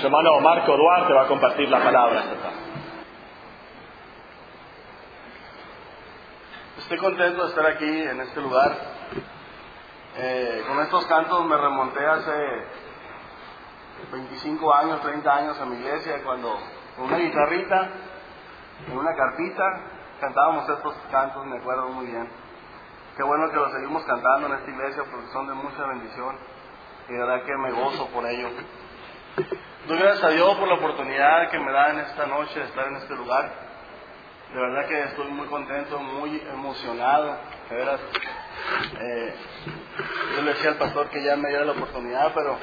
Su hermano Marco Duarte va a compartir la palabra esta. Estoy contento de estar aquí en este lugar. Eh, con estos cantos me remonté hace 25 años, 30 años a mi iglesia, cuando con una guitarrita, en una carpita, cantábamos estos cantos, me acuerdo muy bien. Qué bueno que los seguimos cantando en esta iglesia porque son de mucha bendición y de verdad que me gozo por ello. Doy gracias a Dios por la oportunidad que me da en esta noche de estar en este lugar. De verdad que estoy muy contento, muy emocionado. De veras, eh, yo le decía al pastor que ya me diera la oportunidad, pero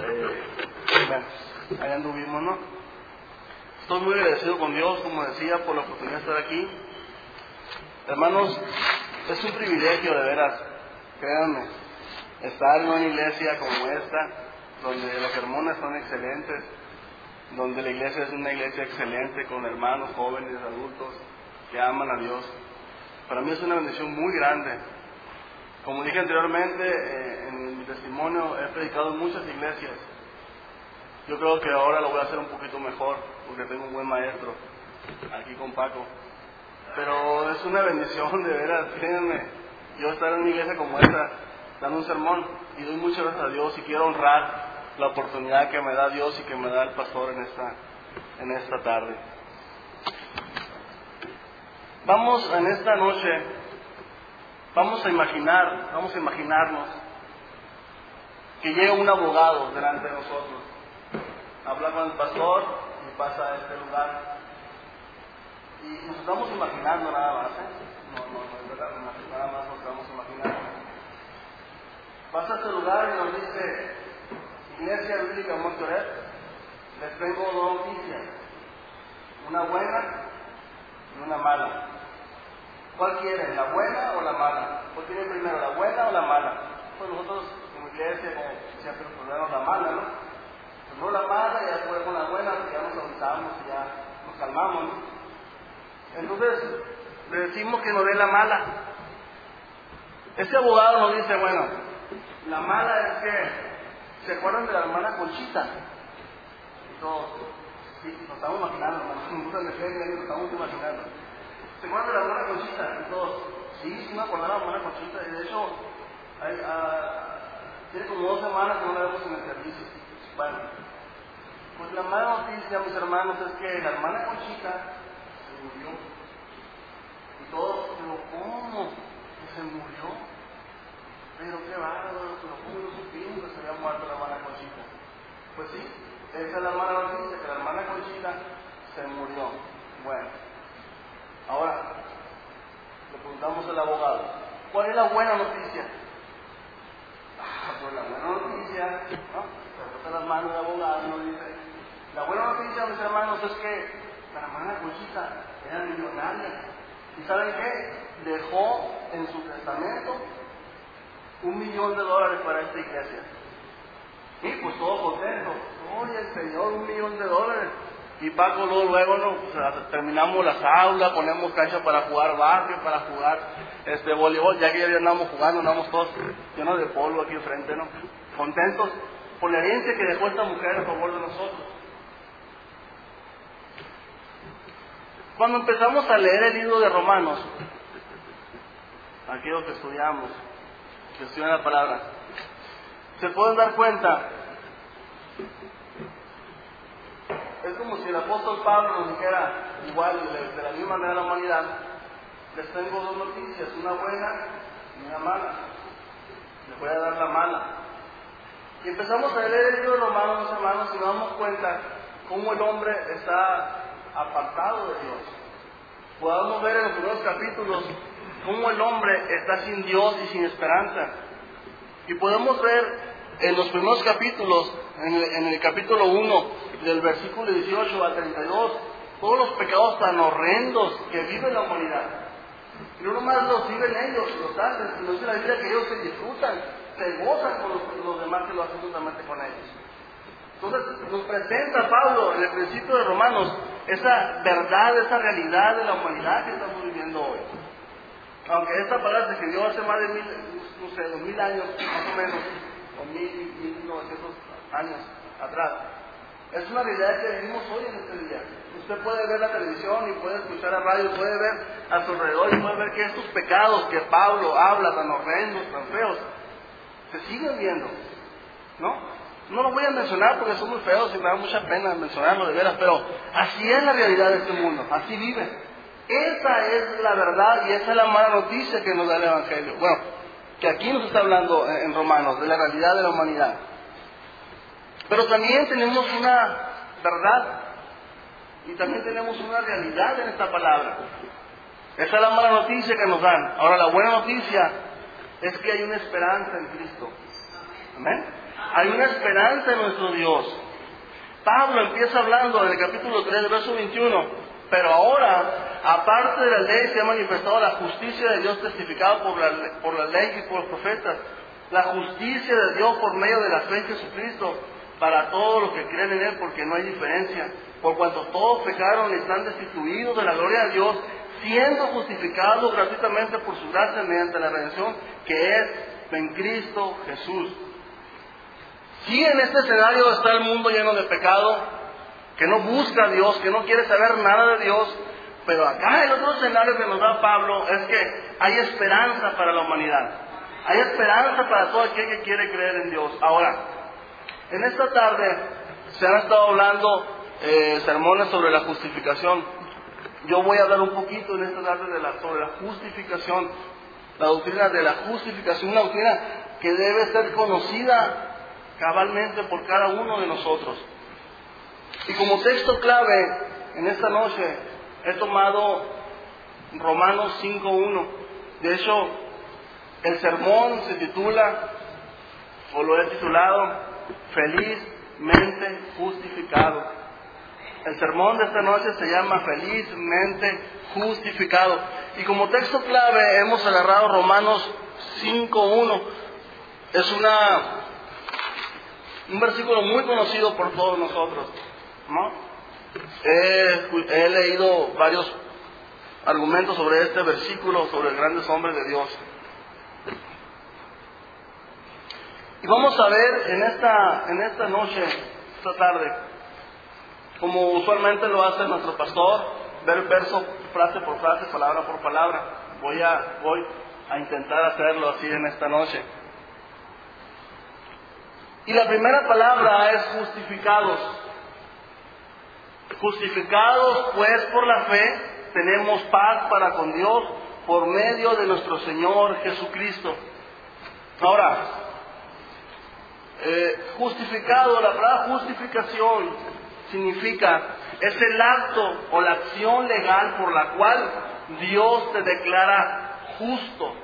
eh, bueno, ahí anduvimos, ¿no? Estoy muy agradecido con Dios, como decía, por la oportunidad de estar aquí. Hermanos, es un privilegio de veras, créanme, estar en una iglesia como esta, donde las hermanas son excelentes, donde la iglesia es una iglesia excelente con hermanos jóvenes, adultos que aman a Dios. Para mí es una bendición muy grande. Como dije anteriormente, eh, en mi testimonio he predicado en muchas iglesias. Yo creo que ahora lo voy a hacer un poquito mejor, porque tengo un buen maestro aquí con Paco. Pero es una bendición, de veras, créanme. Yo estar en una iglesia como esta, dando un sermón, y doy muchas gracias a Dios y quiero honrar la oportunidad que me da Dios y que me da el pastor en esta, en esta tarde. Vamos en esta noche, vamos a imaginar, vamos a imaginarnos que llega un abogado delante de nosotros, habla con el pastor y pasa a este lugar. Y nos estamos imaginando nada más, ¿eh? No, no, no, es nada más nos estamos imaginando. Pasa a este lugar y nos dice, Bíblica Montoret, les tengo dos noticias, una buena y una mala. ¿Cuál quieren, la buena o la mala? ¿Cuál quieren primero, la buena o la mala? Pues nosotros como iglesia, como siempre, pues damos la mala, ¿no? Primero la mala y después con la buena, porque ya nos avisamos ya nos calmamos, ¿no? Entonces, le decimos que nos dé la mala. Este abogado nos dice, bueno, la mala es que, ¿se acuerdan de la hermana Conchita? Todos, sí, nos estamos imaginando, hermanos, muchas veces nos estamos imaginando. ¿Se acuerdan de la hermana Conchita? Todos, sí, sí me acordaba de la hermana Conchita, y de hecho, hay, ah, tiene como dos semanas que no la vemos en el servicio. Bueno, pues la mala noticia, mis hermanos, es que la hermana Conchita se murió. Y todos, pero ¿cómo? ¿Que se murió? Pero qué bárbaro, pero ¿cómo no supimos que se había muerto la hermana Conchita? Pues sí, esa es la mala noticia, que la hermana Conchita se murió. Bueno, ahora le preguntamos al abogado, ¿cuál es la buena noticia? Ah, pues la buena noticia, ¿no? Se las manos del abogado nos dice, la buena noticia, mis hermanos, es que la hermana Conchita era millonaria. ¿Y saben qué? Dejó en su testamento un millón de dólares para esta iglesia. Y pues todo contento. Oye, el Señor, un millón de dólares. Y Paco luego, luego ¿no? Terminamos las aulas, ponemos cancha para jugar barrio, para jugar este voleibol, ya que ya andamos jugando, andamos todos llenos de polvo aquí enfrente, ¿no? Contentos por la herencia que dejó esta mujer a favor de nosotros. Cuando empezamos a leer el libro de Romanos, aquellos que estudiamos, que la palabra, se pueden dar cuenta, es como si el apóstol Pablo nos dijera, igual de, la misma manera la humanidad, les tengo dos noticias, una buena y una mala. Les voy a dar la mala. Y empezamos a leer el libro de Romanos, hermanos, y nos damos cuenta cómo el hombre está apartado de Dios. Podamos ver en los primeros capítulos cómo el hombre está sin Dios y sin esperanza. Y podemos ver en los primeros capítulos, en el, capítulo 1, del versículo 18 al 32, todos los pecados tan horrendos que vive la humanidad. Y no nomás los viven ellos, los hacen, sino dice la Biblia que ellos se disfrutan, se gozan con los, los demás que lo hacen juntamente con ellos. Entonces nos presenta Pablo en el principio de Romanos esa verdad, esa realidad de la humanidad que estamos viviendo hoy. Aunque esta palabra se escribió hace más de mil, no sé, dos mil años, más o menos, o mil, mil novecientos años atrás. Es una realidad que vivimos hoy en este día. Usted puede ver la televisión y puede escuchar la radio, puede ver a su alrededor y puede ver que estos pecados que Pablo habla tan horrendos, tan feos, se siguen viendo. ¿No? No los voy a mencionar porque son muy feos y me da mucha pena mencionarlo de veras, pero así es la realidad de este mundo, así vive. Esa es la verdad y esa es la mala noticia que nos da el Evangelio. Bueno, que aquí nos está hablando en Romanos, de la realidad de la humanidad. Pero también tenemos una verdad y también tenemos una realidad en esta palabra. Esa es la mala noticia que nos dan. Ahora la buena noticia es que hay una esperanza en Cristo. Amén. Hay una esperanza en nuestro Dios. Pablo empieza hablando en el capítulo 3, verso 21. Pero ahora, aparte de la ley, se ha manifestado la justicia de Dios testificada por la, por ley y por los profetas. La justicia de Dios por medio de la fe en Jesucristo para todos los que creen en Él, porque no hay diferencia. Por cuanto todos pecaron y están destituidos de la gloria de Dios, siendo justificados gratuitamente por su gracia mediante la redención que es en Cristo Jesús. Si en este escenario está el mundo lleno de pecado, que no busca a Dios, que no quiere saber nada de Dios, pero acá el otro escenario que nos da Pablo es que hay esperanza para la humanidad. Hay esperanza para todo aquel que quiere creer en Dios. Ahora, en esta tarde se han estado hablando eh, sermones sobre la justificación. Yo voy a hablar un poquito en esta tarde de la, sobre la justificación, la doctrina de la justificación, una doctrina que debe ser conocida cabalmente por cada uno de nosotros. Y como texto clave en esta noche he tomado Romanos 5.1. De hecho, el sermón se titula, o lo he titulado, Felizmente justificado. El sermón de esta noche se llama Felizmente justificado. Y como texto clave hemos agarrado Romanos 5.1. Es una, un versículo muy conocido por todos nosotros. ¿No? He, leído varios argumentos sobre este versículo, sobre grandes hombres de Dios. Y vamos a ver en esta, en esta noche, esta tarde, como usualmente lo hace nuestro pastor, ver verso, frase por frase, palabra por palabra. Voy a, voy a intentar hacerlo así en esta noche. Y la primera palabra es justificados. Justificados pues por la fe, tenemos paz para con Dios por medio de nuestro Señor Jesucristo. Ahora, eh, justificado, la palabra justificación significa, es el acto o la acción legal por la cual Dios te declara justo.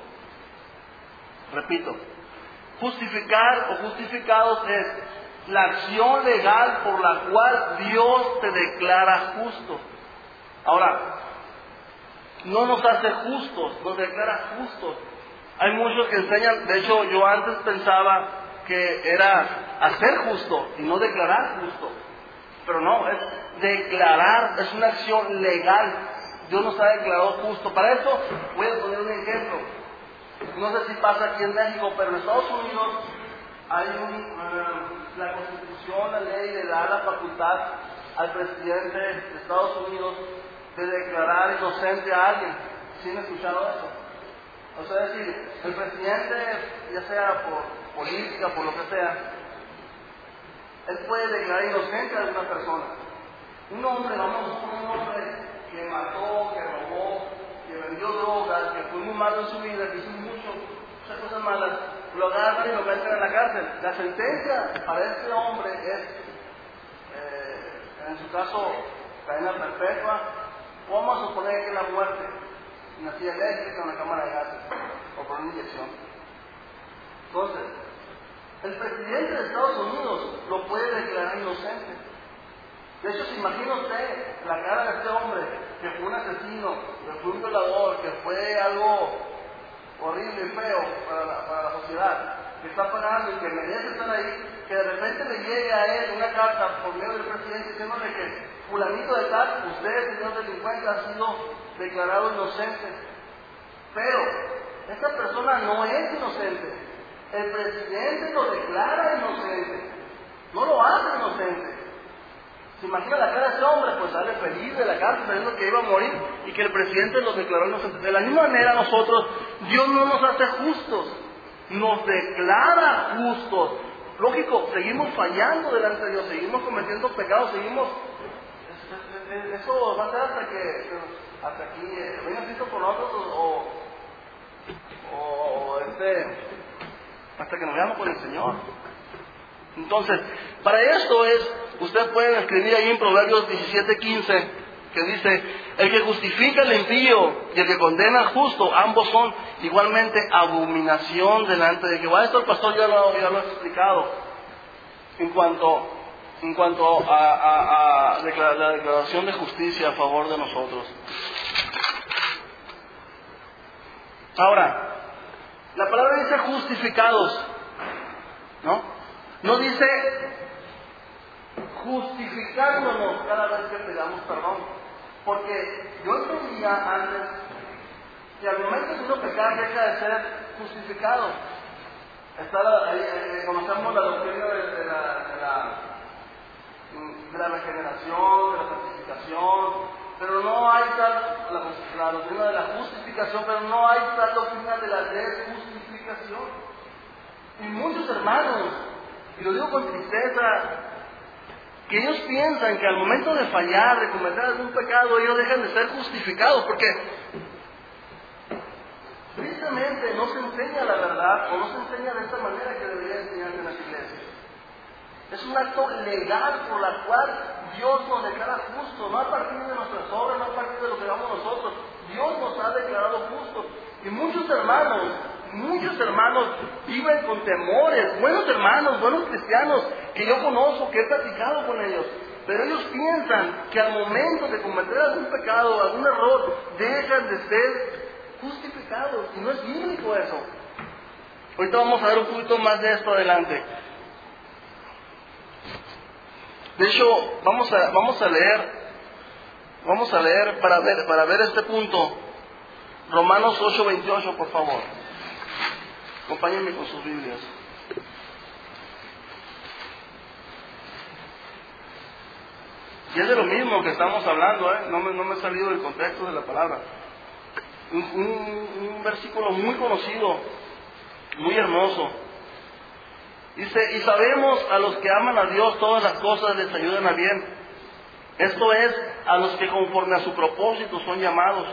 Repito, justificar o justificados es la acción legal por la cual Dios te declara justo. Ahora, no nos hace justos, nos declara justos. Hay muchos que enseñan, de hecho yo antes pensaba que era hacer justo y no declarar justo. Pero no, es declarar, es una acción legal. Dios nos ha declarado justo. Para eso voy a poner un ejemplo. No sé si pasa aquí en México, pero en Estados Unidos hay un, ah, la constitución, la ley le da la facultad al presidente de Estados Unidos de declarar inocente a alguien. ¿Sí han escuchado eso? O sea, decir, el presidente, ya sea por política, por lo que sea, él puede declarar inocente a una persona. Un hombre, vamos, un hombre que mató, que robó, que vendió drogas, que fue muy malo en su vida, que hizo muchas cosas malas, lo agarran y lo meten en la cárcel. La sentencia para este hombre es, eh, en su caso, cadena perpetua, vamos a suponer que la muerte, una silla eléctrica, una cámara de gases, o por una inyección. Entonces, el presidente de Estados Unidos lo puede declarar inocente. De hecho, se imagina usted la cara de este hombre, que fue un asesino, que fue un violador, que fue algo horrible y feo para la, para la sociedad, que está pagando y que merece estar ahí, que de repente le llegue a él una carta por medio del presidente diciéndole que fulanito de tal, usted, señor delincuente, ha sido declarado inocente. Pero esta persona no es inocente. El presidente lo declara inocente. No lo hace inocente. ¿Se imagina la cara de ese hombre? Pues sale feliz de la cárcel sabiendo que iba a morir y que el presidente los declaró inocentes. De la misma manera nosotros, Dios no nos hace justos, nos declara justos. Lógico, seguimos fallando delante de Dios, seguimos cometiendo pecados, seguimos... Eso va a ser hasta que hasta aquí eh, venga por nosotros o, o, este, hasta que nos veamos con el Señor. Entonces, para esto es, ustedes pueden escribir ahí en Proverbios 17:15, que dice, el que justifica el envío y el que condena al justo, ambos son igualmente abominación delante de Jehová. Esto el pastor ya lo, ya lo ha explicado en cuanto, en cuanto a la declaración de justicia a favor de nosotros. Ahora, la palabra dice justificados, ¿no? No dice justificándonos cada vez que pedamos perdón. Porque yo entendía antes que al momento de uno pecar deja de ser justificado. Está eh, conocemos la doctrina de, la, de, la, de la regeneración, de la santificación, pero no hay tal, la, doctrina de la justificación, pero no hay tal doctrina de la desjustificación. Y muchos hermanos, y lo digo con tristeza, que ellos piensan que al momento de fallar, de cometer algún pecado, ellos dejan de ser justificados, porque tristemente no se enseña la verdad o no se enseña de esta manera que debería enseñarse en las iglesias. Es un acto legal por la cual Dios nos declara justo, no a partir de nuestras obras, no a partir de lo que hagamos nosotros. Dios nos ha declarado justos. Y muchos hermanos, muchos hermanos viven con temores, buenos hermanos, buenos cristianos, que yo conozco, que he platicado con ellos. Pero ellos piensan que al momento de cometer algún pecado, algún error, dejan de ser justificados. Y no es bíblico eso. Ahorita vamos a ver un poquito más de esto adelante. De hecho, vamos a, vamos a leer, vamos a leer para ver, para ver este punto. Romanos 8:28, por favor. Acompáñenme con sus Biblias. Y es de lo mismo que estamos hablando, ¿eh? no, me, no me he salido del contexto de la palabra. un versículo muy conocido, muy hermoso. Dice, y sabemos a los que aman a Dios todas las cosas les ayudan a bien. Esto es, a los que conforme a su propósito son llamados.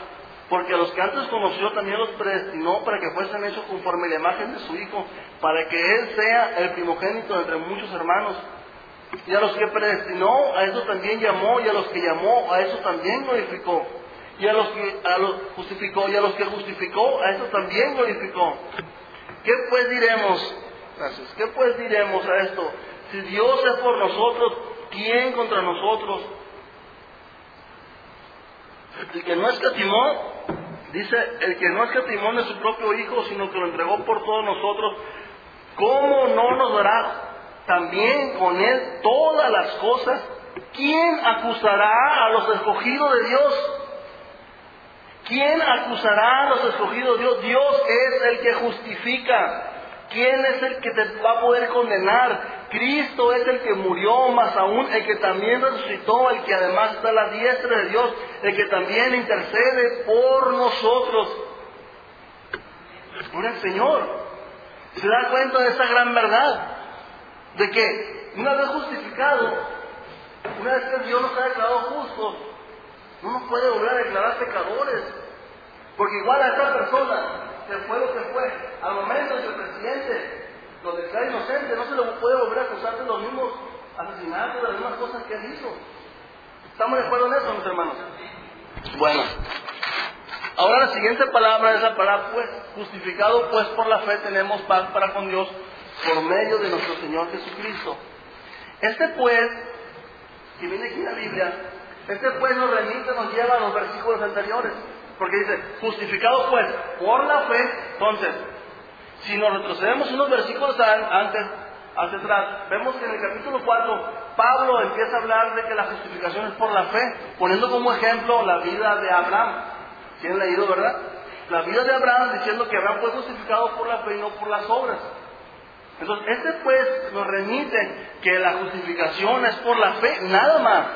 Porque a los que antes conoció también los predestinó para que fuesen hechos conforme la imagen de su Hijo, para que Él sea el primogénito entre muchos hermanos. Y a los que predestinó, a eso también llamó, y a los que llamó, a eso también glorificó. Y a los que a los justificó, y a los que justificó, a eso también glorificó. ¿Qué pues diremos? ¿Qué pues diremos a esto? Si Dios es por nosotros, ¿quién contra nosotros? El que no escatimó, dice, el que no escatimó de su propio Hijo, sino que lo entregó por todos nosotros, ¿cómo no nos dará también con Él todas las cosas? ¿Quién acusará a los escogidos de Dios? ¿Quién acusará a los escogidos de Dios? Dios es el que justifica. ¿Quién es el que te va a poder condenar? Cristo es el que murió, más aún el que también resucitó, el que además está a la diestra de Dios, el que también intercede por nosotros. Por el Señor. Se da cuenta de esa gran verdad, de que una vez justificado, una vez que Dios nos ha declarado justos, no nos puede volver a declarar pecadores. Porque igual a esa persona que fue lo que fue, al momento de que el presidente lo declara inocente, no se le puede volver a acusar de los mismos asesinatos, de las mismas cosas que él hizo. ¿Estamos de acuerdo en eso, mis hermanos? Bueno, ahora la siguiente palabra es la palabra pues, justificado pues por la fe tenemos paz para con Dios por medio de nuestro Señor Jesucristo. Este pues, que viene aquí en la Biblia, este pues nos remite, nos lleva a los versículos anteriores. Porque dice, justificado pues por la fe. Entonces, si nos retrocedemos unos versículos antes, hacia atrás, vemos que en el capítulo 4 Pablo empieza a hablar de que la justificación es por la fe, poniendo como ejemplo la vida de Abraham. ¿Quién leído, verdad? La vida de Abraham diciendo que Abraham fue justificado por la fe y no por las obras. Entonces, este pues nos remite que la justificación es por la fe, nada más.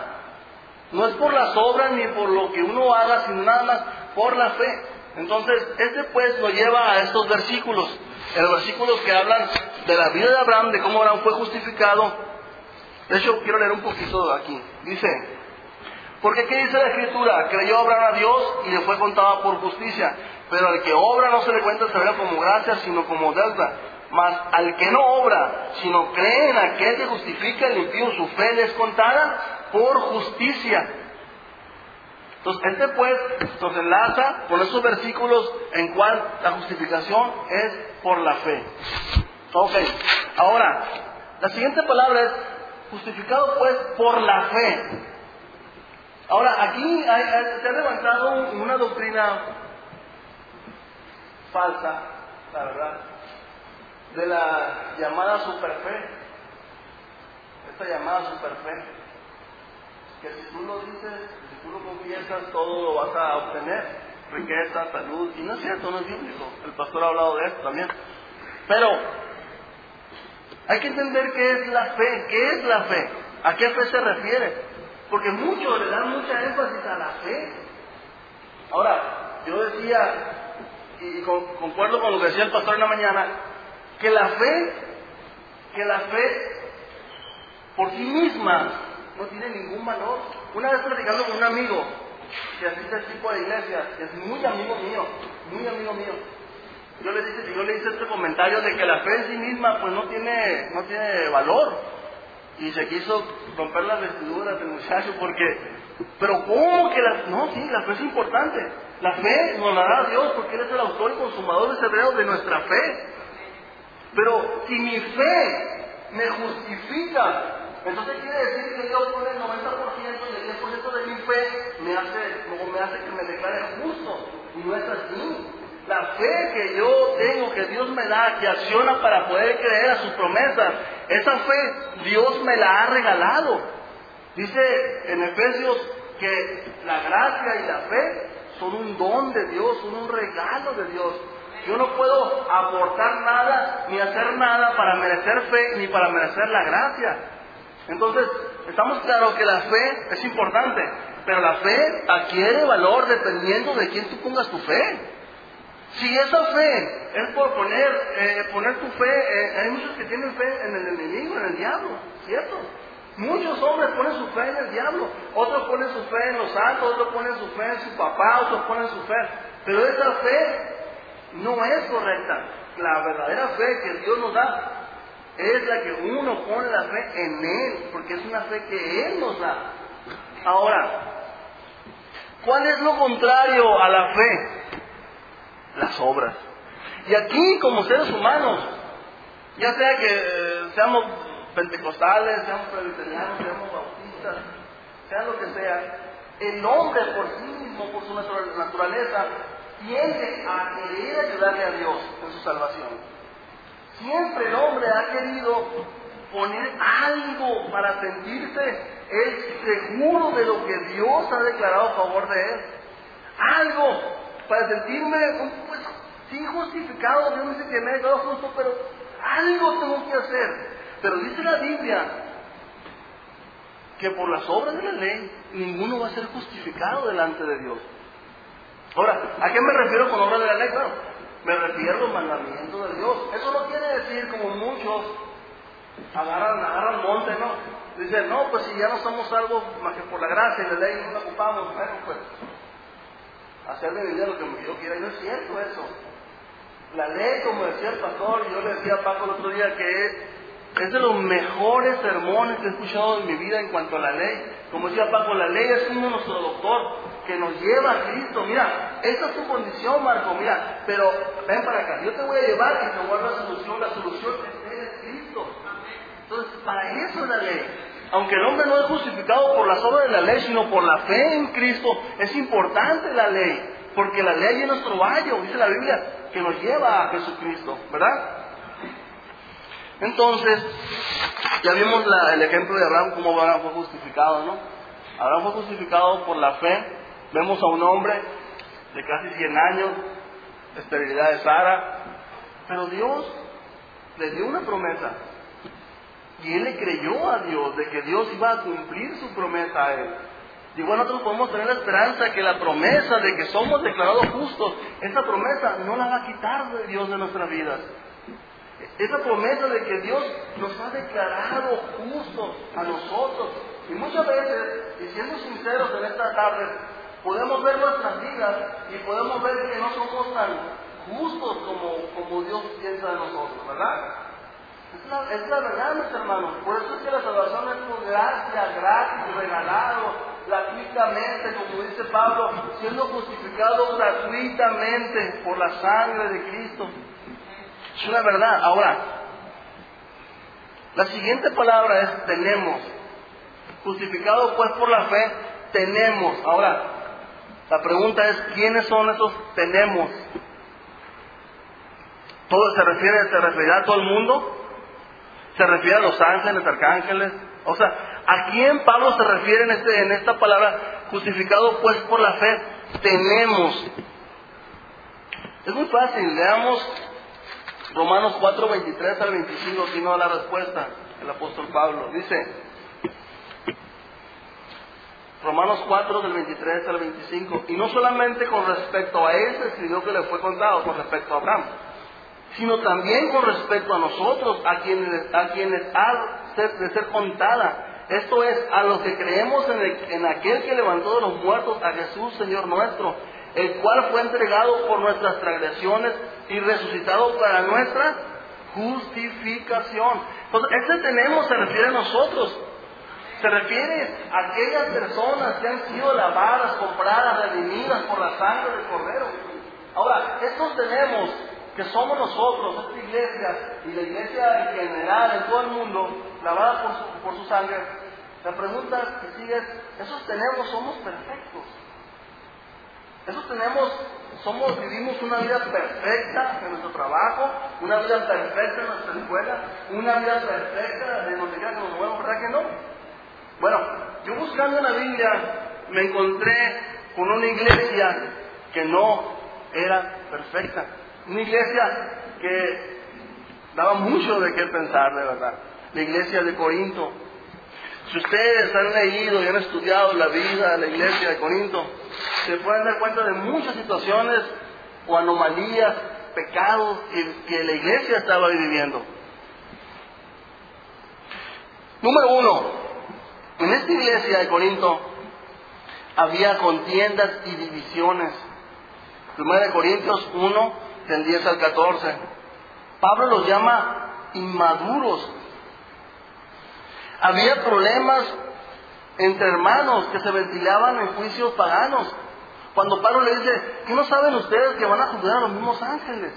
No es por las obras ni por lo que uno haga, sino nada más por la fe. Entonces, este pues lo lleva a estos versículos. los versículos que hablan de la vida de Abraham, de cómo Abraham fue justificado. De hecho, quiero leer un poquito aquí. Dice, porque ¿qué dice la Escritura? Creyó Abraham a Dios y le fue contada por justicia. Pero al que obra no se le cuenta el como gracia, sino como deuda. Mas al que no obra, sino cree en aquel que justifica el impío, su fe le es contada por justicia. Entonces, este pues nos enlaza con esos versículos en cual la justificación es por la fe. Ok, ahora, la siguiente palabra es justificado pues por la fe. Ahora, aquí se ha levantado una doctrina falsa, la verdad, de la llamada superfe. Esta llamada superfe, que si tú lo dices, si tú lo confiesas, todo lo vas a obtener. Riqueza, salud, y no es cierto, no es bíblico. El pastor ha hablado de esto también. Pero hay que entender qué es la fe, qué es la fe, a qué fe se refiere. Porque muchos le dan mucha énfasis a la fe. Ahora, yo decía y concuerdo con lo que decía el pastor en la mañana, que la fe, que la fe por sí misma no tiene ningún valor. Una vez platicando con un amigo que asiste a este tipo de iglesias, que es muy amigo mío, muy amigo mío, yo le, dije, yo le hice este comentario de que la fe en sí misma pues no tiene, no tiene valor. Y se quiso romper las vestiduras del muchacho porque, pero ¿cómo que la, no, sí, la fe es importante. La fe nos la da Dios porque Él es el autor y consumador de hebreos de nuestra fe. Pero si mi fe me justifica, entonces quiere decir que Dios pone el 90% y el 10% de mi fe me hace, me hace que me declare justo. Y no es así. La fe que yo tengo, que Dios me da, que acciona para poder creer a sus promesas, esa fe Dios me la ha regalado. Dice en Efesios que la gracia y la fe son un don de Dios, son un regalo de Dios. Yo no puedo aportar nada ni hacer nada para merecer fe ni para merecer la gracia. Entonces, estamos claros que la fe es importante, pero la fe adquiere valor dependiendo de quién tú pongas tu fe. Si esa fe es por poner, eh, poner tu fe, eh, hay muchos que tienen fe en el enemigo, en el diablo, ¿cierto? Muchos hombres ponen su fe en el diablo, otros ponen su fe en los santos, otros ponen su fe en su papá, otros ponen su fe. Pero esa fe no es correcta. La verdadera fe que Dios nos da es la que uno pone la fe en Él, porque es una fe que Él nos da. Ahora, ¿cuál es lo contrario a la fe? Las obras. Y aquí, como seres humanos, ya sea que seamos pentecostales, seamos presbiterianos, seamos bautistas, sea lo que sea, el hombre por sí mismo, por su naturaleza, tiende a querer ayudarle a Dios en su salvación. Siempre el hombre ha querido poner algo para sentirse seguro de lo que Dios ha declarado a favor de él. Algo para sentirme, pues, sí justificado, Dios dice que me he quedado justo, pero algo tengo que hacer. Pero dice la Biblia que por las obras de la ley ninguno va a ser justificado delante de Dios. Ahora, ¿a qué me refiero con obras de la ley? Bueno, me refiero a los mandamientos de Dios. Eso no quiere decir como muchos agarran, agarran monte, ¿no? Dicen, no, pues si ya no somos salvos más que por la gracia y la ley no la ocupamos, bueno, pues hacer de vida lo que yo quiera. No es cierto eso. La ley, como decía el pastor, yo le decía a Paco el otro día que es de los mejores sermones que he escuchado en mi vida en cuanto a la ley. Como decía Paco, la ley es como nuestro doctor que nos lleva a Cristo. Mira, esta es tu condición, Marco. Mira, pero ven para acá. Yo te voy a llevar y te voy a dar la solución. La solución es Cristo. Entonces, para eso es la ley. Aunque el hombre no es justificado por las obras de la ley, sino por la fe en Cristo, es importante la ley. Porque la ley es nuestro vallo, dice la Biblia, que nos lleva a Jesucristo, ¿verdad? Entonces, ya vimos el ejemplo de Abraham, cómo Abraham fue justificado, ¿no? Abraham fue justificado por la fe. Vemos a un hombre de casi 100 años, esterilidad de Sara, pero Dios le dio una promesa. Y él le creyó a Dios de que Dios iba a cumplir su promesa a él. Y bueno, nosotros podemos tener la esperanza que la promesa de que somos declarados justos, esa promesa no la va a quitar de Dios de nuestras vidas. Esa promesa de que Dios nos ha declarado justos a nosotros. Y muchas veces, y siendo sinceros en esta tarde, podemos ver nuestras vidas y podemos ver que no somos tan justos como, como Dios piensa de nosotros, ¿verdad? Es la, verdad, mis hermanos. Por eso es que la salvación es por gracia, gratis, regalado, gratuitamente, como dice Pablo, siendo justificado gratuitamente por la sangre de Cristo. Es una verdad. Ahora, la siguiente palabra es tenemos. Justificado pues por la fe, tenemos. Ahora, la pregunta es, ¿quiénes son esos tenemos? ¿Todo se refiere, se refiere a todo el mundo? ¿Se refiere a los ángeles, arcángeles? O sea, ¿a quién Pablo se refiere en, este, en esta palabra justificado pues por la fe? Tenemos. Es muy fácil, leamos Romanos 4, 23 al 25, aquí no la respuesta el apóstol Pablo. Dice, Romanos 4 del 23 al 25, y no solamente con respecto a ese escribió que le fue contado, con respecto a Abraham, sino también con respecto a nosotros, a quienes, a quienes ha de ser contada. Esto es, a los que creemos en aquel que levantó de los muertos, a Jesús, Señor nuestro, el cual fue entregado por nuestras transgresiones y resucitado para nuestra justificación. Entonces, este tenemos se refiere a nosotros. Se refiere a aquellas personas que han sido lavadas, compradas, redimidas por la sangre del Cordero. Ahora, estos tenemos que somos nosotros, esta iglesia y la iglesia en general, en todo el mundo, lavada por su, por su sangre, la pregunta que sigue es, ¿esos tenemos somos perfectos? ¿Esos tenemos, somos, vivimos una vida perfecta en nuestro trabajo, una vida perfecta en nuestra escuela, una vida perfecta de donde quiera que nos movemos, ¿verdad que no? Bueno, yo buscando en la Biblia me encontré con una iglesia que no era perfecta. Una iglesia que daba mucho de qué pensar, de verdad. La iglesia de Corinto. Si ustedes han leído y han estudiado la vida de la iglesia de Corinto, se pueden dar cuenta de muchas situaciones o anomalías, pecados que, la iglesia estaba viviendo. Número uno, en esta iglesia de Corinto había contiendas y divisiones. Primera de Corintios 1, del 10 al 14. Pablo los llama inmaduros. Había problemas entre hermanos que se ventilaban en juicios paganos. Cuando Pablo le dice, ¿qué no saben ustedes que van a juzgar a los mismos ángeles?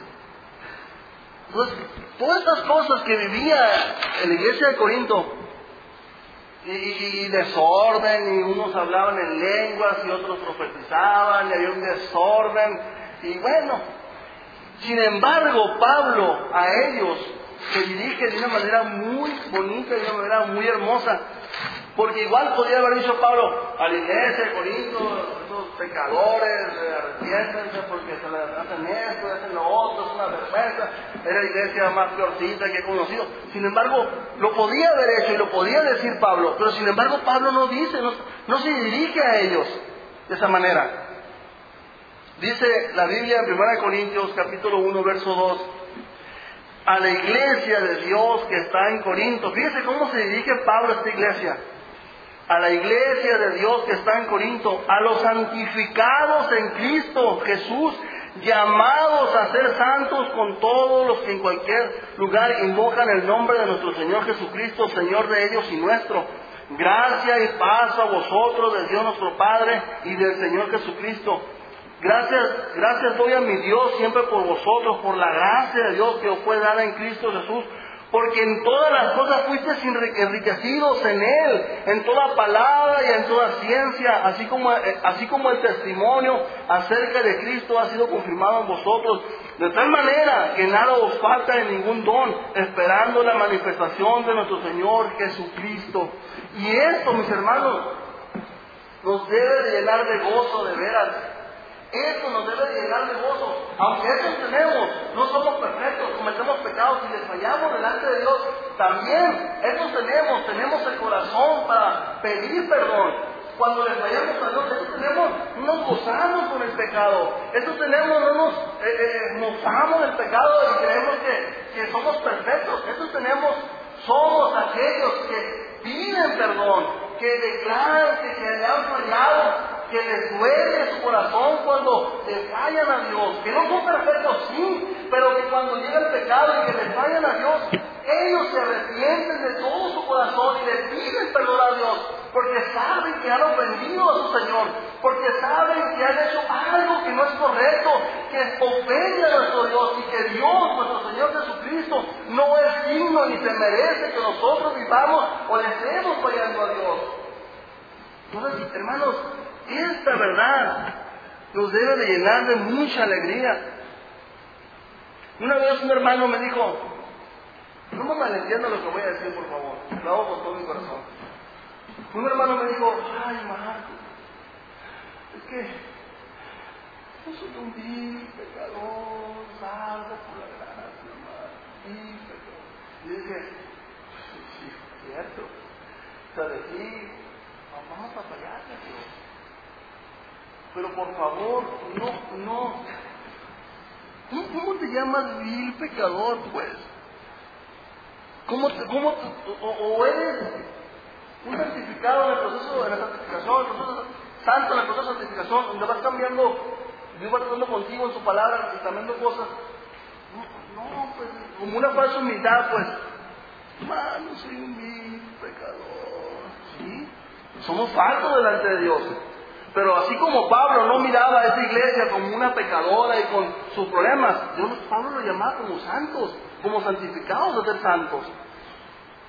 Entonces, todas estas cosas que vivía en la iglesia de Corinto, y, desorden, y unos hablaban en lenguas y otros profetizaban, y había un desorden, y bueno, sin embargo, Pablo a ellos se dirige de una manera muy bonita, de una manera muy hermosa. Porque igual podría haber dicho Pablo a la de Corinto, esos pecadores, arrepiéntense porque se les hacen esto, hacen lo otro, es una vergüenza, es la iglesia más peorcita que he conocido. Sin embargo, lo podía haber hecho y lo podía decir Pablo, pero sin embargo Pablo no dice, no, no se dirige a ellos de esa manera. Dice la Biblia en 1 Corintios capítulo 1 verso 2, a la iglesia de Dios que está en Corinto. Fíjese cómo se dirige Pablo a esta iglesia. A la iglesia de Dios que está en Corinto, a los santificados en Cristo Jesús, llamados a ser santos con todos los que en cualquier lugar invocan el nombre de nuestro Señor Jesucristo, Señor de ellos y nuestro. Gracia y paz a vosotros, de Dios nuestro Padre y del Señor Jesucristo Gracias, gracias doy a mi Dios siempre por vosotros, por la gracia de Dios que os fue dada en Cristo Jesús, porque en todas las cosas fuisteis enriquecidos en Él, en toda palabra y en toda ciencia, así como, eh, así como el testimonio acerca de Cristo ha sido confirmado en vosotros, de tal manera que nada os falta de ningún don, esperando la manifestación de nuestro Señor Jesucristo. Y esto, mis hermanos, nos debe llenar de gozo de veras Eso nos debe llegar de gozo. Aunque eso tenemos, no somos perfectos, cometemos pecados y les fallamos delante de Dios. También eso tenemos, tenemos el corazón para pedir perdón. Cuando les fallamos a Dios, eso tenemos, no nos gozamos con el pecado. Eso tenemos, no nos eh, eh, mofamos del pecado y creemos que, somos perfectos. Eso tenemos, somos aquellos que piden perdón, que declaran que, que le han fallado, que les duele cuando le fallan a Dios, que no son perfectos, sí, pero que cuando llega el pecado y que le fallan a Dios, ellos se arrepienten de todo su corazón y le piden perdón a Dios, porque saben que han ofendido a su Señor, porque saben que han hecho algo que no es correcto, que ofende a nuestro Dios y que Dios, nuestro Señor Jesucristo, no es digno ni se merece que nosotros vivamos o le estemos fallando a Dios. Entonces, hermanos, esta verdad nos debe de llenar de mucha alegría. Una vez un hermano me dijo, no me malentienda lo que voy a decir, por favor, lo hago con todo mi corazón. Un hermano me dijo, ay, Marco, es que yo soy un vil pecador, salvo por la gracia, vil pecador. Y dije, sí, es cierto. Sea, de ti, vamos a a Dios. Pero por favor, no, no. ¿Cómo, te llamas vil pecador, pues? ¿Cómo, te, cómo o, eres un santificado en el proceso de la santificación, el proceso santo en el proceso de santificación, donde vas cambiando, Dios va tratando contigo en su palabra cambiando cosas? No, no, pues, como una falsa humildad, pues, hermano, soy un vil pecador, ¿sí? Somos falsos delante de Dios. Pero así como Pablo no miraba a esa iglesia como una pecadora y con sus problemas, Dios, Pablo lo llamaba como santos, como santificados de ser santos.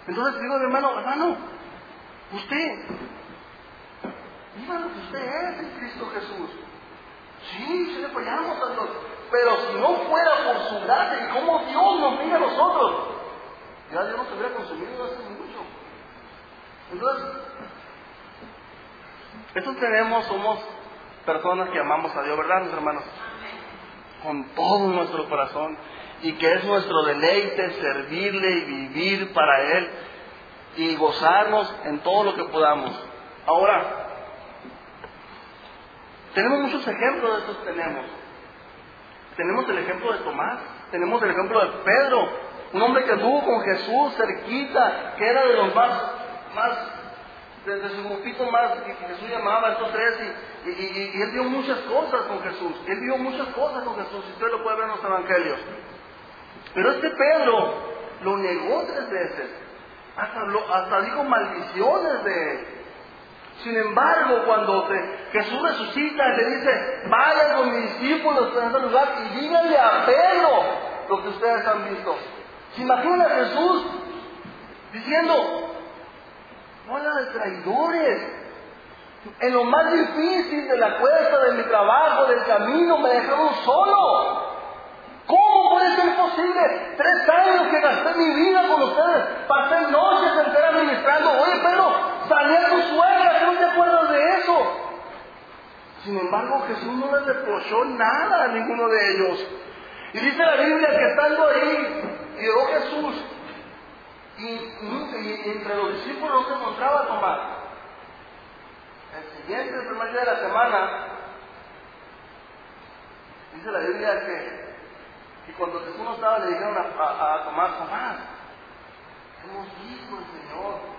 Entonces digo, hermano, hermano, usted, mira lo que usted es en Cristo Jesús. Sí, sí le fallamos a Dios. Pero si no fuera por su gracia y cómo Dios nos mira a nosotros, ya Dios nos hubiera consumido hace mucho. Entonces, estos tenemos, somos personas que amamos a Dios, ¿verdad, mis hermanos? Con todo nuestro corazón. Y que es nuestro deleite servirle y vivir para Él y gozarnos en todo lo que podamos. Ahora, tenemos muchos ejemplos de estos tenemos. Tenemos el ejemplo de Tomás, tenemos el ejemplo de Pedro, un hombre que estuvo con Jesús cerquita, que era de los más, más desde su grupito más que Jesús llamaba estos tres y, él vio muchas cosas con Jesús. Él vio muchas cosas con Jesús y usted lo puede ver en los evangelios. Pero este Pedro lo negó tres veces. Hasta, hasta dijo maldiciones de él. Sin embargo, cuando Jesús resucita, le dice, vayan con mis discípulos a este lugar y díganle a Pedro lo que ustedes han visto. ¿Se imagina a Jesús diciendo, Hola de traidores. En lo más difícil de la cuesta, de mi trabajo, del camino, me dejaron solo. ¿Cómo puede ser posible? Tres años que gasté mi vida con ustedes. Pasé noches enteras ministrando. Oye, pero salí a tu suegra, no te acuerdas de eso? Sin embargo, Jesús no les reprochó nada a ninguno de ellos. Y dice la Biblia que estando ahí, llegó Jesús y, entre los discípulos se encontraba Tomás. El siguiente, el primer día de la semana, dice la Biblia que, cuando Jesús no estaba le dijeron a, a, Tomás, Tomás, hemos visto al Señor,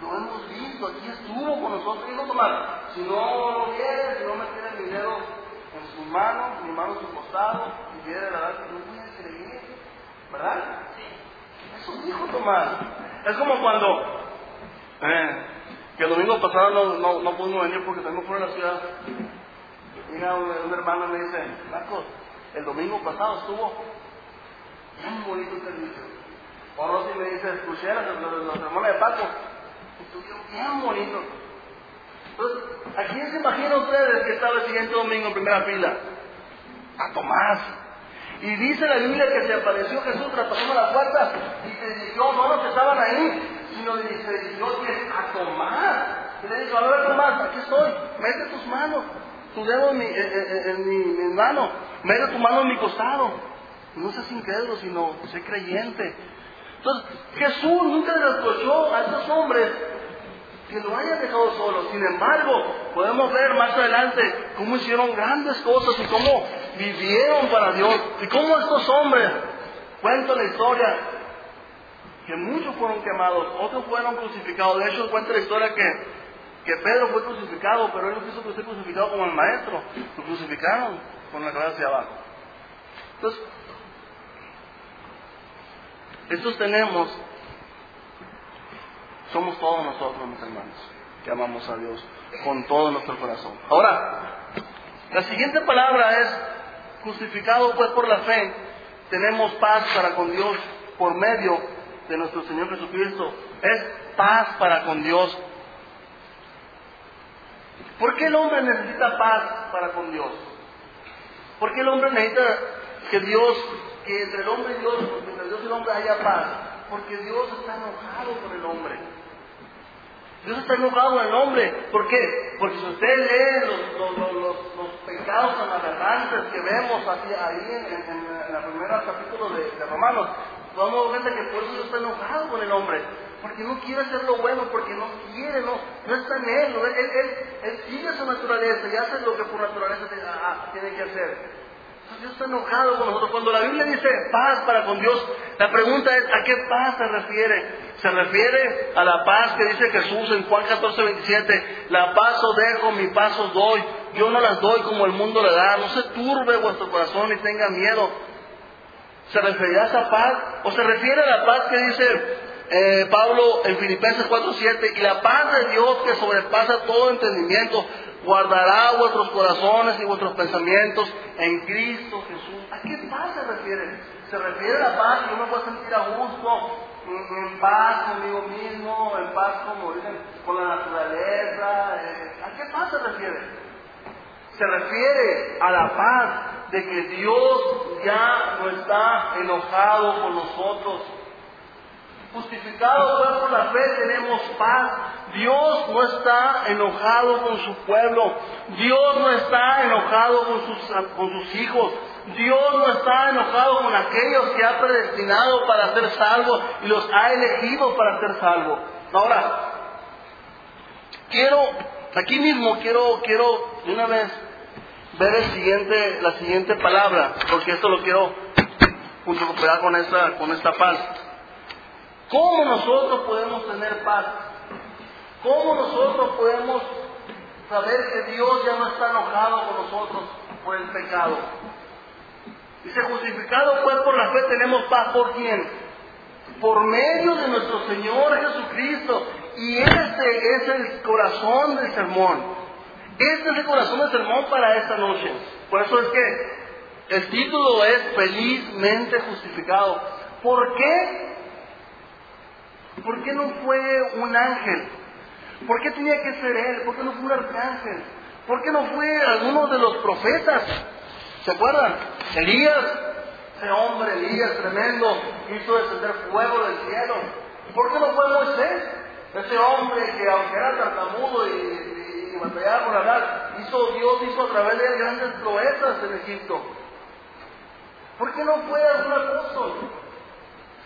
lo hemos visto, aquí estuvo con nosotros. Dijo Tomás, si no lo viere, si no me tiene mi dedo en su mano, mi mano en su costado, y viere la verdad, no a creer, ¿verdad? Dijo Tomás. Es como cuando, eh, que el domingo pasado no, no, no pudimos venir porque tenemos fuera de la ciudad. Mira, un, hermano me dice, Marcos, el domingo pasado estuvo bien bonito el servicio. O Rosy me dice, escuché a los, hermanos de Paco, estuvieron bien bonitos. Entonces, ¿a quién se imaginan ustedes que estaba el siguiente domingo en primera fila? A Tomás. Y dice la Biblia que se apareció Jesús traspasando la puerta y se dirigió, no los que estaban ahí, sino que se dirigió a Tomás. Y le dijo, a ver Tomás, aquí estoy, mete tus manos. tu dedo en mi, en, mi, mi mano, mete tu mano en mi costado. No seas incrédulo, sino sé creyente. Entonces, Jesús nunca reprochó a estos hombres que lo hayan dejado solo. Sin embargo, podemos ver más adelante cómo hicieron grandes cosas y cómo vivieron para Dios. Y cómo estos hombres, cuento la historia, que muchos fueron quemados, otros fueron crucificados. De hecho, cuenta la historia que, que Pedro fue crucificado, pero él no quiso ser crucificado como el maestro. Lo crucificaron con la cabeza hacia abajo. Entonces, estos tenemos, somos todos nosotros, mis hermanos, que amamos a Dios con todo nuestro corazón. Ahora, la siguiente palabra es justificado pues por la fe, tenemos paz para con Dios por medio de nuestro Señor Jesucristo. Es paz para con Dios. ¿Por qué el hombre necesita paz para con Dios? ¿Por qué el hombre necesita que Dios que entre el hombre y Dios, entre Dios y el hombre haya paz, porque Dios está enojado con el hombre. Dios está enojado con el hombre. ¿Por qué? Porque si usted lee los, los, los, los pecados aberrantes que vemos ahí en, en, en el primer capítulo de, de Romanos, vamos a ver que por eso Dios está enojado con el hombre. Porque no quiere hacer lo bueno, porque no quiere, no, no está en él. Él, él, él, sigue su naturaleza y hace lo que por naturaleza tiene que hacer. Dios está enojado con nosotros. Cuando la Biblia dice paz para con Dios, la pregunta es, ¿a qué paz se refiere? Se refiere a la paz que dice Jesús en Juan 14, 27. La paz os dejo, mi paz os doy. Yo no las doy como el mundo le da. No se turbe vuestro corazón ni tenga miedo. ¿Se refiere a esa paz? ¿O se refiere a la paz que dice eh, Pablo en Filipenses 4:7, y la paz de Dios que sobrepasa todo entendimiento, guardará vuestros corazones y vuestros pensamientos en Cristo Jesús. ¿A qué paz se refiere? Se refiere a la paz que uno puede sentir a gusto, en, paz conmigo mismo, en paz como dicen, con la naturaleza. Eh, ¿A qué paz se refiere? Se refiere a la paz de que Dios ya no está enojado con nosotros Justificados pues por la fe tenemos paz. Dios no está enojado con su pueblo. Dios no está enojado con sus, con sus hijos. Dios no está enojado con aquellos que ha predestinado para ser salvos y los ha elegido para ser salvos. Ahora, quiero, aquí mismo quiero, quiero de una vez ver el siguiente, la siguiente palabra, porque esto lo quiero junto con esta, con esta paz. ¿Cómo nosotros podemos tener paz? ¿Cómo nosotros podemos saber que Dios ya no está enojado con nosotros por el pecado? Dice, justificado pues por la fe tenemos paz por quién? Por medio de nuestro Señor Jesucristo. Y este es el corazón del sermón. Este es el corazón del sermón para esta noche. Por eso es que el título es felizmente justificado. ¿Por qué? ¿Por qué no fue un ángel? ¿Por qué tenía que ser él? ¿Por qué no fue un arcángel? ¿Por qué no fue alguno de los profetas? ¿Se acuerdan? Elías, ese hombre Elías tremendo, hizo descender fuego del cielo. ¿Por qué no fue Moisés? Ese hombre que aunque era tartamudo y, y, batallaba por hablar, hizo, Dios hizo a través de él grandes proezas en Egipto. ¿Por qué no fue algún apóstol?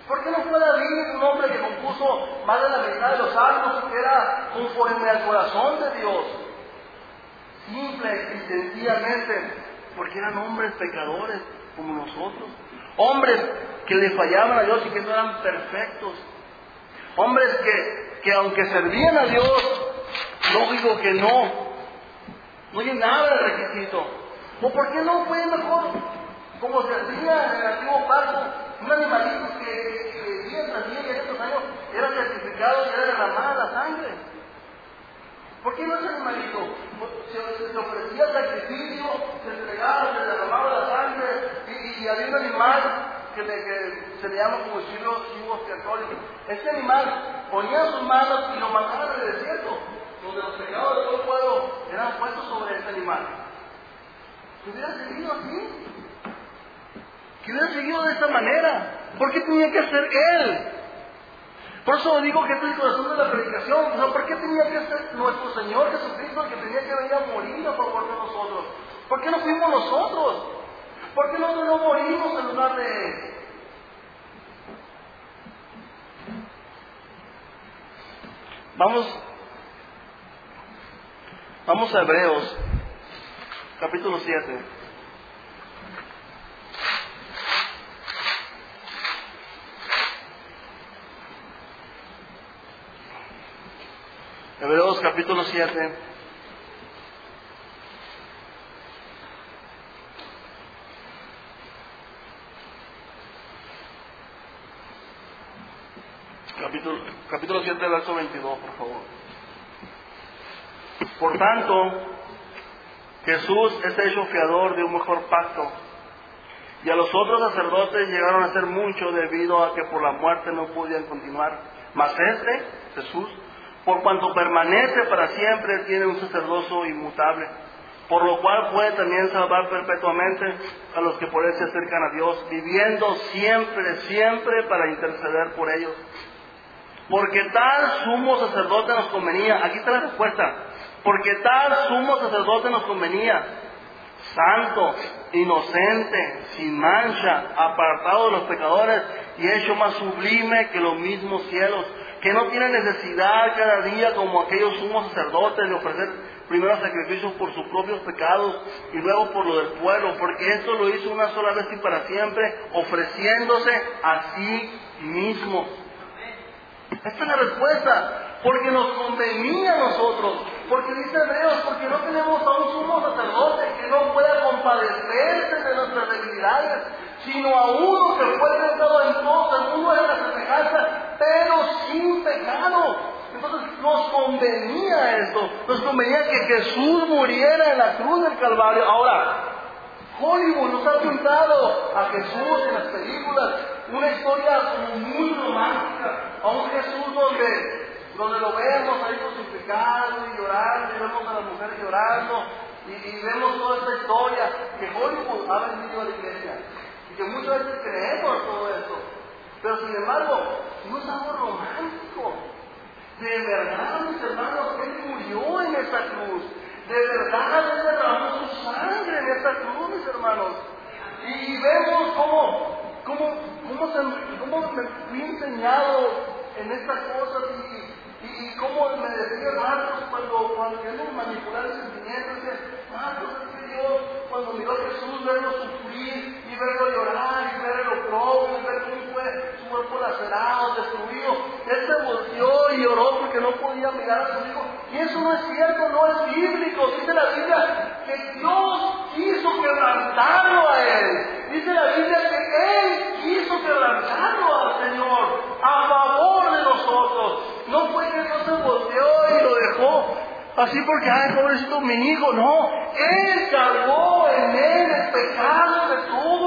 ¿Por qué no fue David un hombre que compuso más de la mitad de los salmos que era conforme al corazón de Dios? Simple y sencillamente, porque eran hombres pecadores como nosotros. Hombres que le fallaban a Dios y que no eran perfectos. Hombres que, que aunque servían a Dios, lógico que no, no llenaba el requisito. ¿O por qué no fue mejor? Como se hacía en el antiguo pacto, un animalito que, que día tras día estos años era sacrificado y era derramada la sangre. ¿Por qué no ese animalito? Se, se ofrecía sacrificio, se entregaba, se derramaba la sangre y, había un animal que, se le llama como chivo, chivo expiatorio. Este animal ponía sus manos y lo mataba en el desierto, donde los pecados de todo el pueblo eran puestos sobre este animal. ¿Se hubiera seguido así? que hubiera seguido de esta manera. ¿Por qué tenía que ser Él? Por eso digo que este es el corazón de la predicación. O ¿Por qué tenía que ser nuestro Señor Jesucristo el que tenía que venir a morir a favor de nosotros? ¿Por qué no fuimos nosotros? ¿Por qué nosotros no morimos en lugar de Él? Vamos, vamos a Hebreos, capítulo 7. Hebreos capítulo 7. Capítulo, capítulo 7, verso 22, por favor. Por tanto, Jesús es hecho fiador de un mejor pacto. Y a los otros sacerdotes llegaron a ser mucho debido a que por la muerte no podían continuar. Mas este, Jesús, por cuanto permanece para siempre, tiene un sacerdocio inmutable, por lo cual puede también salvar perpetuamente a los que por él se acercan a Dios, viviendo siempre, siempre para interceder por ellos. Porque tal sumo sacerdote nos convenía, aquí está la respuesta, porque tal sumo sacerdote nos convenía, santo, inocente, sin mancha, apartado de los pecadores y hecho más sublime que los mismos cielos, que no tiene necesidad cada día como aquellos sumos sacerdotes de ofrecer primero sacrificios por sus propios pecados y luego por lo del pueblo, porque esto lo hizo una sola vez y para siempre, ofreciéndose a sí mismo. Esta es la respuesta, porque nos convenía a nosotros, porque dice Hebreos, porque no tenemos a un sumo sacerdote que no pueda compadecerse de nuestras debilidades, sino a uno que fue tentado en todo, el mundo de la semejanza, pero sin pecado. Entonces nos convenía esto, nos convenía que Jesús muriera en la cruz del Calvario. Ahora, Hollywood nos ha pintado a Jesús en las películas. Una historia muy romántica, a un Jesús donde, donde lo vemos ahí crucificado y llorando, y vemos a las mujeres llorando, y, y vemos toda esta historia que Hollywood ha vendido a la iglesia, y que muchas veces creemos todo eso, pero sin embargo, no es algo romántico. De verdad, mis hermanos, Él murió en esa cruz. De verdad, Él derramó su sangre en esa cruz, mis hermanos. Y vemos cómo cómo, cómo, me fui enseñado en estas cosas y, cómo me decía Marcos cuando, cuando queremos manipular el sentimiento, dice, Marcos, es que Dios, cuando miró a Jesús, verlo sufrir verlo llorar y ver el oprobio y ver cómo fue su cuerpo lacerado, destruido, él se volteó y lloró porque no podía mirar a su hijo. Y eso no es cierto, no es bíblico. Dice la Biblia que Dios quiso quebrantarlo a él. Dice la Biblia que Él quiso quebrantarlo al Señor a favor de nosotros. No fue que Dios se volteó y lo dejó así porque, ay, pobrecito mi hijo. No, Él cargó en Él el pecado de todos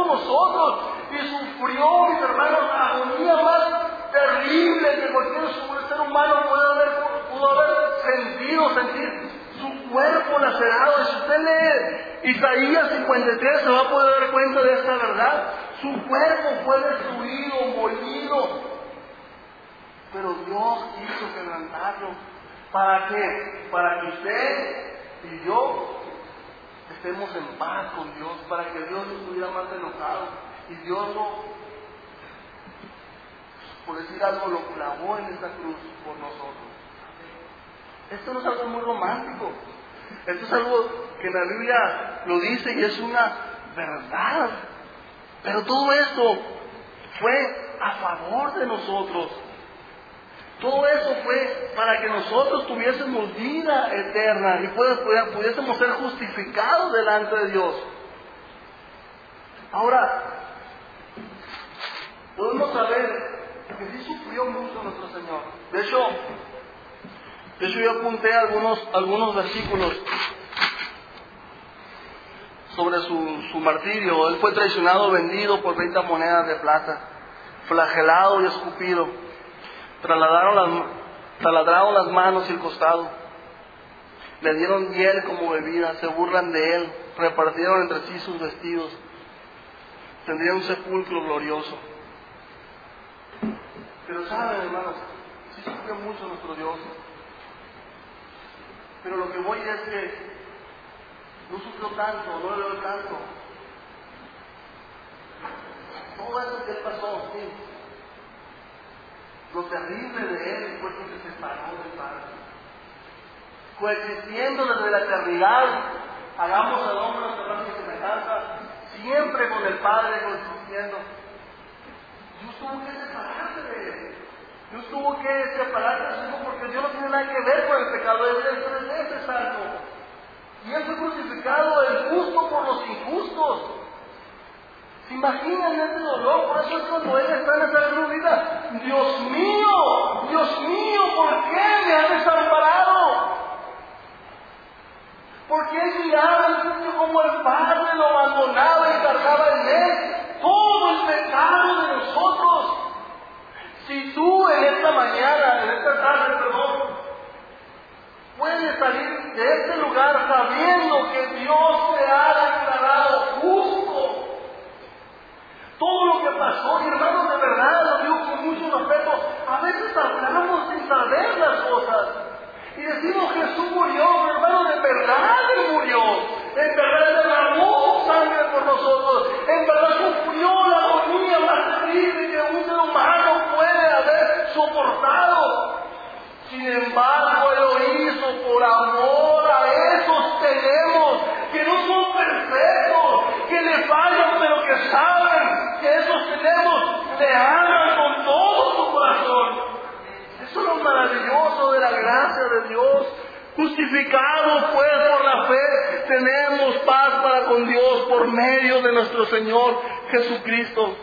y sufrió, mis hermanos, agonía más terrible que cualquier ser humano pudo haber, haber sentido, sentir su cuerpo lacerado. Y si usted lee Isaías 53 se va a poder dar cuenta de esta verdad. Su cuerpo fue destruido, molido. Pero Dios quiso quebrantarlo. ¿Para qué? Para que usted y yo estemos en paz con Dios, para que Dios no estuviera más enojado. Y Dios no, por decir algo, lo clavó en esta cruz por nosotros. Esto no es algo muy romántico. Esto es algo que la Biblia lo dice y es una verdad. Pero todo esto fue a favor de nosotros. Todo eso fue para que nosotros tuviésemos vida eterna y pudiésemos ser justificados delante de Dios. Ahora, podemos saber que sí sufrió mucho nuestro Señor. De hecho, de hecho, yo apunté algunos, algunos versículos sobre su, su martirio. Él fue traicionado, vendido por 20 monedas de plata, flagelado y escupido. Trasladaron las, las manos y el costado. Le dieron miel como bebida, se burlan de él, repartieron entre sí sus vestidos. Tendría un sepulcro glorioso. Pero saben, hermanos, Sí sufre mucho nuestro Dios. Pero lo que voy es que no sufrió tanto, no le dio tanto. Todo eso que pasó, sí. Lo terrible de él fue que se separó del Padre. Coexistiendo desde la eternidad, hagamos al hombre nuestra imagen y semejanza, siempre con el Padre coexistiendo. Dios tuvo que separarse de él. Dios tuvo que separarse de su porque Dios no tiene nada que ver con el pecado. Él es veces santo. Y él fue crucificado el justo por los injustos. ¿Se imaginan ese dolor? Por eso es cuando él está en esa cruz, Dios mío, Dios mío, ¿por qué me has desamparado? ¿Por qué miraba el niño como el Padre lo abandonaba y cargaba en él todo el pecado de nosotros? Si tú en esta mañana, en esta tarde, perdón, puedes salir de este lugar sabiendo que Dios te ha declarado justo. Todo lo que pasó, hermanos, de verdad, lo digo con mucho respeto, a veces hablamos sin saber las cosas. Y decimos Jesús murió, hermano, de verdad Él murió. En verdad Él derramó sangre por nosotros. En verdad sufrió la agonía más terrible que un ser humano puede haber soportado. Sin embargo, Él lo hizo por amor a esos tenemos que no son perfectos, que le fallan, pero que saben le aman con todo su corazón. Eso es lo maravilloso de la gracia de Dios. Justificados pues por la fe, tenemos paz para con Dios por medio de nuestro Señor Jesucristo.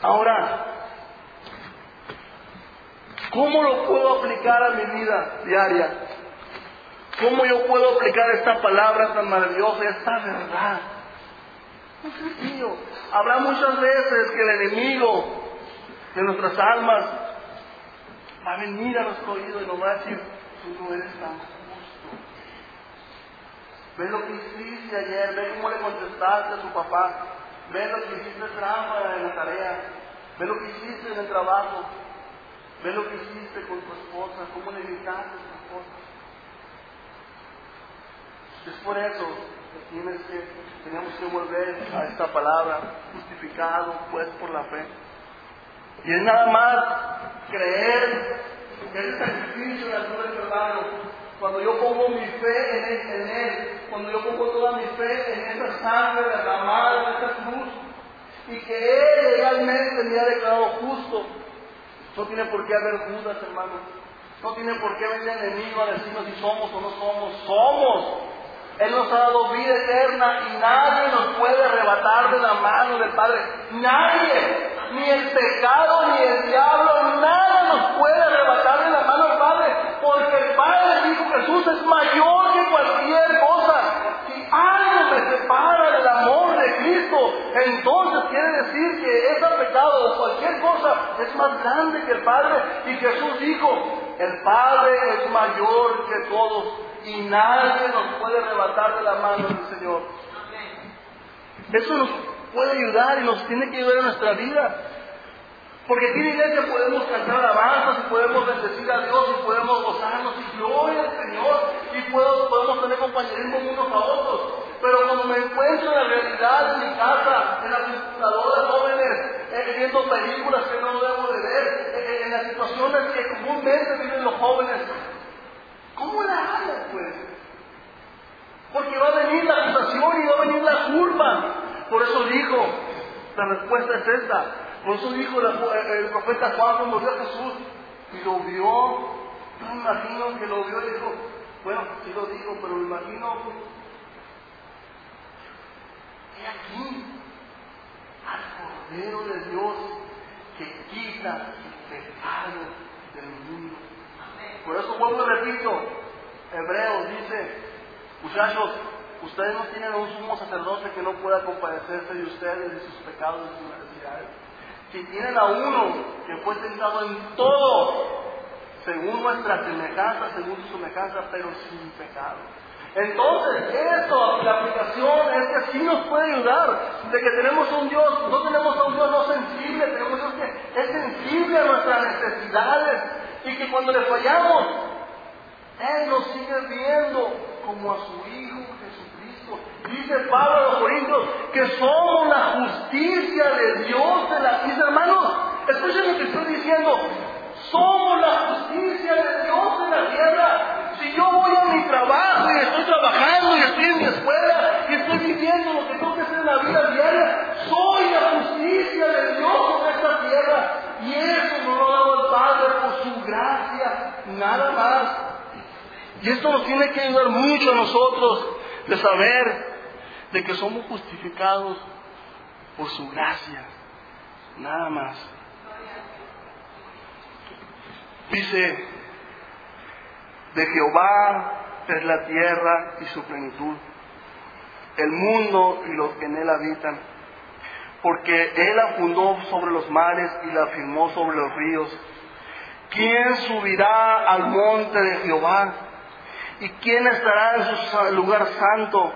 Ahora, ¿cómo lo puedo aplicar a mi vida diaria? ¿Cómo yo puedo aplicar esta palabra tan maravillosa, esta verdad? Sencillo. Habrá muchas veces que el enemigo de nuestras almas va a venir a nuestro oído y nos va a decir, tú no eres tan justo. Ve lo que hiciste ayer, ve cómo le contestaste a tu papá, ve lo que hiciste trampa en la tarea, ve lo que hiciste en el trabajo, ve lo que hiciste con tu esposa, cómo le gritaste a tu esposa. Es por eso que tienes que, tenemos que volver a esta palabra, justificado pues por la fe. Y es nada más creer que ese sacrificio de la cruz del hermano, cuando yo pongo mi fe en él, en él, cuando yo pongo toda mi fe en esa sangre derramada en esa cruz, y que Él realmente me ha declarado justo, no tiene por qué haber dudas, hermano. No tiene por qué venir el enemigo a decirnos si somos o no somos. Somos. Él nos ha dado vida eterna y nadie nos puede arrebatar de la mano del Padre. Nadie ni el pecado, ni el diablo, nada nos puede arrebatar de la mano del Padre, porque el Padre, dijo Jesús, es mayor que cualquier cosa. Si algo me separa del amor de Cristo, entonces quiere decir que ese pecado o cualquier cosa es más grande que el Padre. Y Jesús dijo, el Padre es mayor que todos y nadie nos puede arrebatar de la mano del Señor. Eso nos puede ayudar y nos tiene que ayudar en nuestra vida. Porque aquí en la iglesia podemos cantar alabanzas y podemos bendecir a Dios y podemos gozarnos y gloria al Señor y podemos tener compañerismo unos a otros. Pero cuando me encuentro en la realidad en mi casa, en las computadoras jóvenes, eh, viendo películas que no debo de ver, eh, en las situaciones que comúnmente viven los jóvenes, ¿cómo la hago pues? Porque va a venir la acusación y va a venir la culpa. Por eso dijo, la respuesta es esta. Por eso dijo el profeta Juan cuando vio a Jesús y lo vio. Yo me imagino que lo vio y dijo, bueno, sí lo dijo, pero me imagino que aquí al Cordero de Dios que quita el pecado del mundo. Por eso vuelvo y repito, Hebreos dice, muchachos, Ustedes no tienen un sumo sacerdote que no pueda compadecerse de ustedes, de sus pecados, de sus necesidades. Si tienen a uno que fue tentado en todo, según nuestra semejanza, según su semejanza, pero sin pecado. Entonces, esto, la aplicación es que sí nos puede ayudar, de que tenemos un Dios, no tenemos a un Dios no sensible, tenemos un Dios que es sensible a nuestras necesidades, y que cuando le fallamos, Él nos sigue viendo como a su Hijo Jesucristo. Dice Pablo a los Corintios que somos la justicia de Dios de la Mis hermanos, escuchen lo que estoy diciendo. Somos la justicia de Dios en la tierra. Si yo voy a mi trabajo y estoy trabajando y estoy en mi escuela y estoy viviendo lo que tengo que hacer en la vida diaria, soy la justicia de Dios en esta tierra. Y eso nos lo ha dado el Padre por su gracia, nada más. Y esto nos tiene que ayudar mucho a nosotros de saber de que somos justificados por su gracia, nada más. Dice, de Jehová es la tierra y su plenitud, el mundo y los que en él habitan, porque él la fundó sobre los mares y la firmó sobre los ríos. ¿Quién subirá al monte de Jehová? ¿Y quién estará en su lugar santo?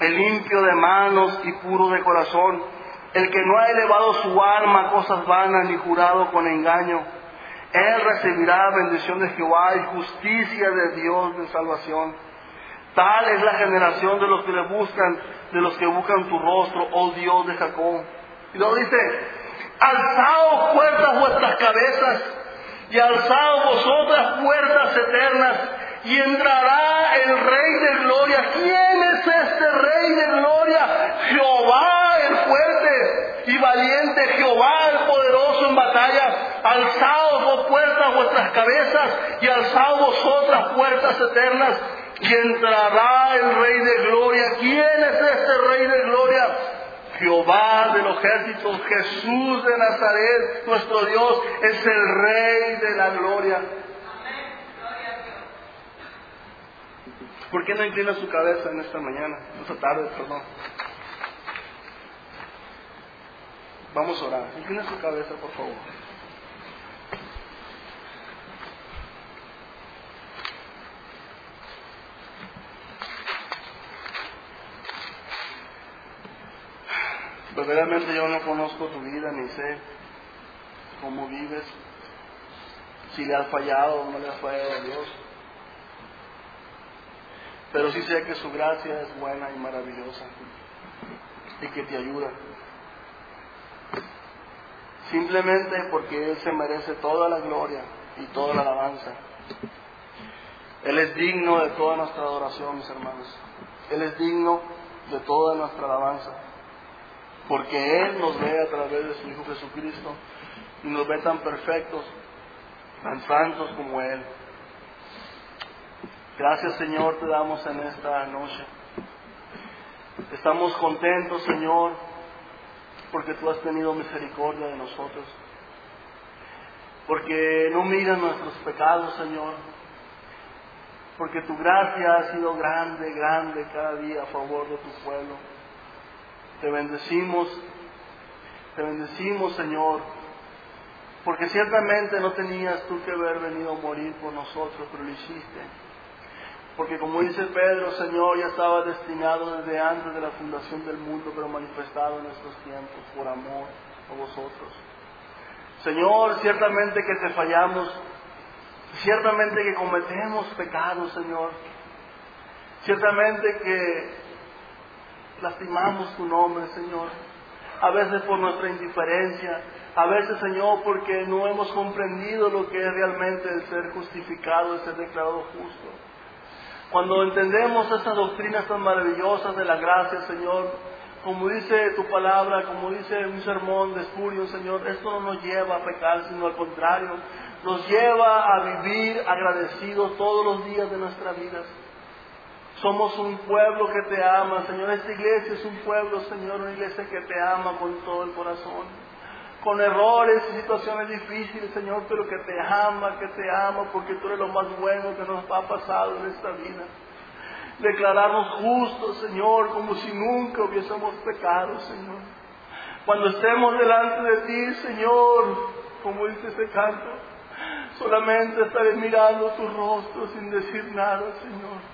El limpio de manos y puro de corazón, el que no ha elevado su alma a cosas vanas ni jurado con engaño él recibirá bendición de Jehová y justicia de Dios de salvación. Tal es la generación de los que le buscan, de los que buscan tu rostro, oh Dios de Jacob. Y luego dice, alzaos puertas vuestras cabezas y alzaos vosotras puertas eternas y entrará el Rey de Gloria. ¿Quién es este Rey de Gloria? Jehová el fuerte y valiente, Jehová el poderoso en batalla. Alzaos vos puertas vuestras cabezas y alzaos vosotras puertas eternas y entrará el Rey de Gloria. ¿Quién es este Rey de Gloria? Jehová de los ejércitos, Jesús de Nazaret, nuestro Dios, es el Rey de la Gloria. ¿Por qué no inclina su cabeza en esta mañana, esta tarde, perdón? Vamos a orar. Inclina su cabeza, por favor. Verdaderamente yo no conozco tu vida ni sé cómo vives, si le has fallado o no le has fallado a Dios. Pero sí sé que su gracia es buena y maravillosa y que te ayuda. Simplemente porque Él se merece toda la gloria y toda la alabanza. Él es digno de toda nuestra adoración, mis hermanos. Él es digno de toda nuestra alabanza. Porque Él nos ve a través de su Hijo Jesucristo y nos ve tan perfectos, tan santos como Él. Gracias Señor te damos en esta noche. Estamos contentos Señor porque tú has tenido misericordia de nosotros. Porque no miras nuestros pecados Señor. Porque tu gracia ha sido grande, grande cada día a favor de tu pueblo. Te bendecimos, te bendecimos Señor. Porque ciertamente no tenías tú que haber venido a morir por nosotros, pero lo hiciste. Porque como dice Pedro, Señor, ya estaba destinado desde antes de la fundación del mundo, pero manifestado en estos tiempos por amor a vosotros. Señor, ciertamente que te fallamos, ciertamente que cometemos pecados, Señor. Ciertamente que lastimamos tu nombre, Señor. A veces por nuestra indiferencia, a veces, Señor, porque no hemos comprendido lo que es realmente el ser justificado, el ser declarado justo. Cuando entendemos estas doctrinas tan maravillosas de la gracia, Señor, como dice tu palabra, como dice un sermón de Spurion, Señor, esto no nos lleva a pecar, sino al contrario, nos lleva a vivir agradecidos todos los días de nuestra vida. Somos un pueblo que te ama, Señor. Esta iglesia es un pueblo, Señor, una iglesia que te ama con todo el corazón con errores y situaciones difíciles, Señor, pero que te ama, que te ama, porque tú eres lo más bueno que nos ha pasado en esta vida. Declararnos justos, Señor, como si nunca hubiésemos pecado, Señor. Cuando estemos delante de ti, Señor, como dice ese canto, solamente estaré mirando tu rostro sin decir nada, Señor.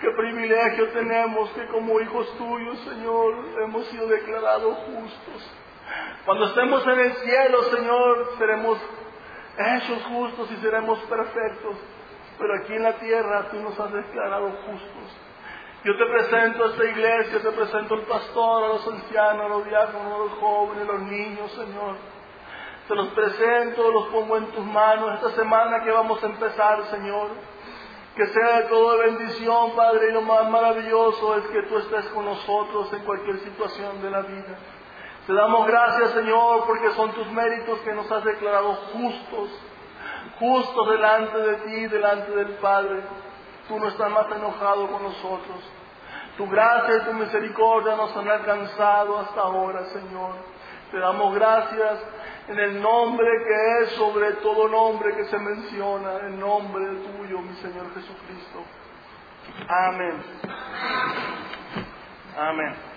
Qué privilegio tenemos que como hijos tuyos, Señor, hemos sido declarados justos. Cuando estemos en el cielo, Señor, seremos hechos justos y seremos perfectos. Pero aquí en la tierra tú nos has declarado justos. Yo te presento a esta iglesia, te presento al pastor, a los ancianos, a los diáconos, a los jóvenes, a los niños, Señor. Te los presento, los pongo en tus manos esta semana que vamos a empezar, Señor. Que sea de todo bendición, Padre, y lo más maravilloso es que tú estés con nosotros en cualquier situación de la vida. Te damos gracias, Señor, porque son tus méritos que nos has declarado justos, justos delante de ti, delante del Padre. Tú no estás más enojado con nosotros. Tu gracia y tu misericordia nos han alcanzado hasta ahora, Señor. Te damos gracias en el nombre que es sobre todo nombre que se menciona, el nombre tuyo, mi Señor Jesucristo. Amén. Amén.